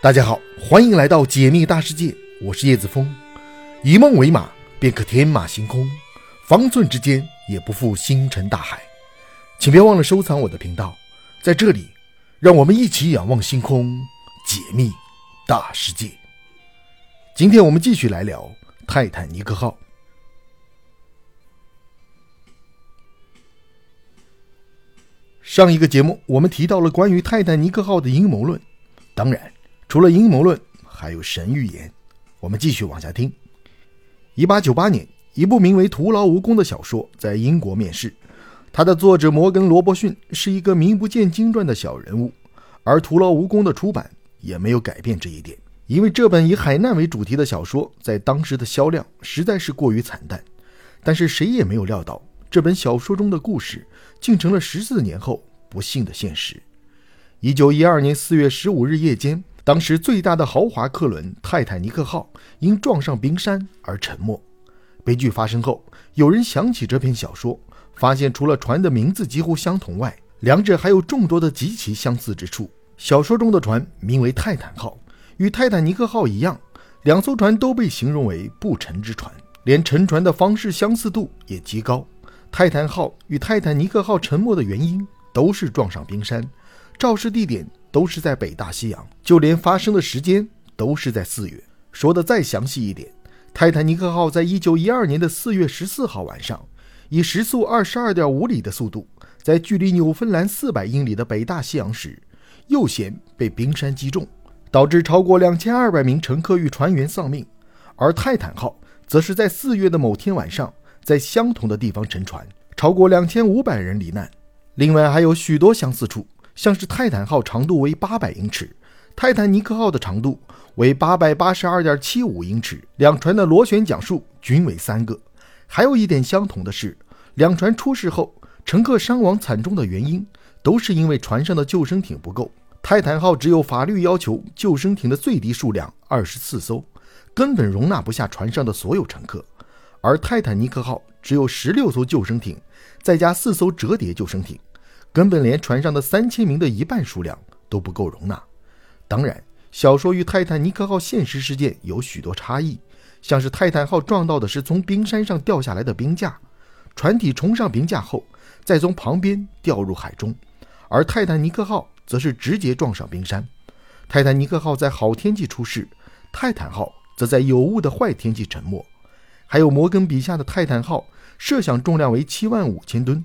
大家好，欢迎来到解密大世界，我是叶子峰。以梦为马，便可天马行空，方寸之间也不负星辰大海。请别忘了收藏我的频道，在这里，让我们一起仰望星空，解密大世界。今天我们继续来聊泰坦尼克号。上一个节目我们提到了关于泰坦尼克号的阴谋论，当然。除了阴谋论，还有神预言。我们继续往下听。一八九八年，一部名为《徒劳无功》的小说在英国面世。它的作者摩根·罗伯逊是一个名不见经传的小人物，而《徒劳无功》的出版也没有改变这一点。因为这本以海难为主题的小说在当时的销量实在是过于惨淡。但是谁也没有料到，这本小说中的故事竟成了十四年后不幸的现实。一九一二年四月十五日夜间。当时最大的豪华客轮泰坦尼克号因撞上冰山而沉没。悲剧发生后，有人想起这篇小说，发现除了船的名字几乎相同外，两者还有众多的极其相似之处。小说中的船名为泰坦号，与泰坦尼克号一样，两艘船都被形容为不沉之船，连沉船的方式相似度也极高。泰坦号与泰坦尼克号沉没的原因都是撞上冰山，肇事地点。都是在北大西洋，就连发生的时间都是在四月。说的再详细一点，泰坦尼克号在一九一二年的四月十四号晚上，以时速二十二点五里的速度，在距离纽芬兰四百英里的北大西洋时，右舷被冰山击中，导致超过两千二百名乘客与船员丧命。而泰坦号则是在四月的某天晚上，在相同的地方沉船，超过两千五百人罹难。另外还有许多相似处。像是泰坦号长度为八百英尺，泰坦尼克号的长度为八百八十二点七五英尺，两船的螺旋桨数均为三个。还有一点相同的是，两船出事后，乘客伤亡惨重的原因都是因为船上的救生艇不够。泰坦号只有法律要求救生艇的最低数量二十四艘，根本容纳不下船上的所有乘客，而泰坦尼克号只有十六艘救生艇，再加四艘折叠救生艇。根本连船上的三千名的一半数量都不够容纳。当然，小说与泰坦尼克号现实事件有许多差异，像是泰坦号撞到的是从冰山上掉下来的冰架，船体冲上冰架后，再从旁边掉入海中，而泰坦尼克号则是直接撞上冰山。泰坦尼克号在好天气出事，泰坦号则在有雾的坏天气沉没。还有摩根笔下的泰坦号，设想重量为七万五千吨。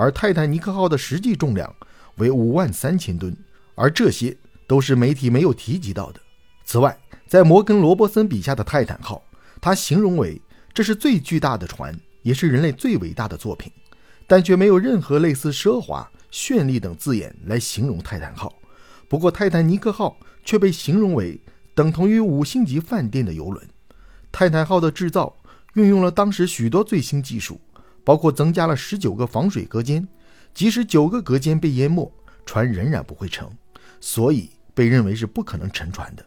而泰坦尼克号的实际重量为五万三千吨，而这些都是媒体没有提及到的。此外，在摩根·罗伯森笔下的泰坦号，他形容为这是最巨大的船，也是人类最伟大的作品，但却没有任何类似奢华、绚丽等字眼来形容泰坦号。不过，泰坦尼克号却被形容为等同于五星级饭店的游轮。泰坦号的制造运用了当时许多最新技术。包括增加了十九个防水隔间，即使九个隔间被淹没，船仍然不会沉，所以被认为是不可能沉船的。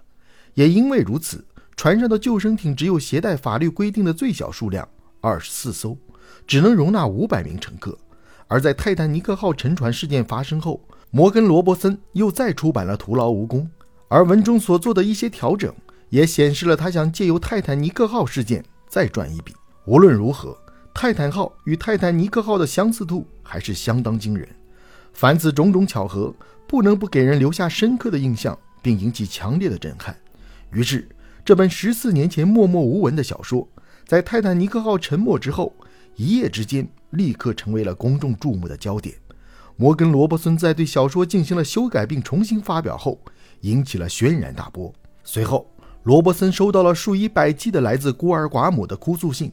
也因为如此，船上的救生艇只有携带法律规定的最小数量二十四艘，只能容纳五百名乘客。而在泰坦尼克号沉船事件发生后，摩根·罗伯森又再出版了《徒劳无功》，而文中所做的一些调整，也显示了他想借由泰坦尼克号事件再赚一笔。无论如何。泰坦号与泰坦尼克号的相似度还是相当惊人，凡此种种巧合，不能不给人留下深刻的印象，并引起强烈的震撼。于是，这本十四年前默默无闻的小说，在泰坦尼克号沉没之后，一夜之间立刻成为了公众注目的焦点。摩根·罗伯森在对小说进行了修改并重新发表后，引起了轩然大波。随后，罗伯森收到了数以百计的来自孤儿寡母的哭诉信。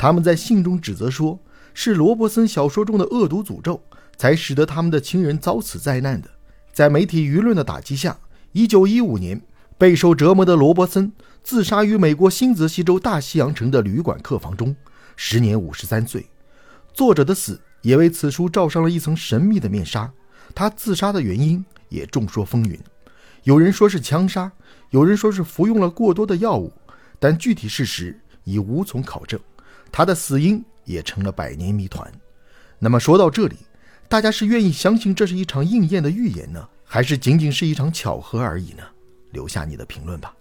他们在信中指责说，是罗伯森小说中的恶毒诅咒，才使得他们的亲人遭此灾难的。在媒体舆论的打击下，1915年，备受折磨的罗伯森自杀于美国新泽西州大西洋城的旅馆客房中，时年53岁。作者的死也为此书罩上了一层神秘的面纱。他自杀的原因也众说纷纭，有人说是枪杀，有人说是服用了过多的药物，但具体事实已无从考证。他的死因也成了百年谜团。那么说到这里，大家是愿意相信这是一场应验的预言呢，还是仅仅是一场巧合而已呢？留下你的评论吧。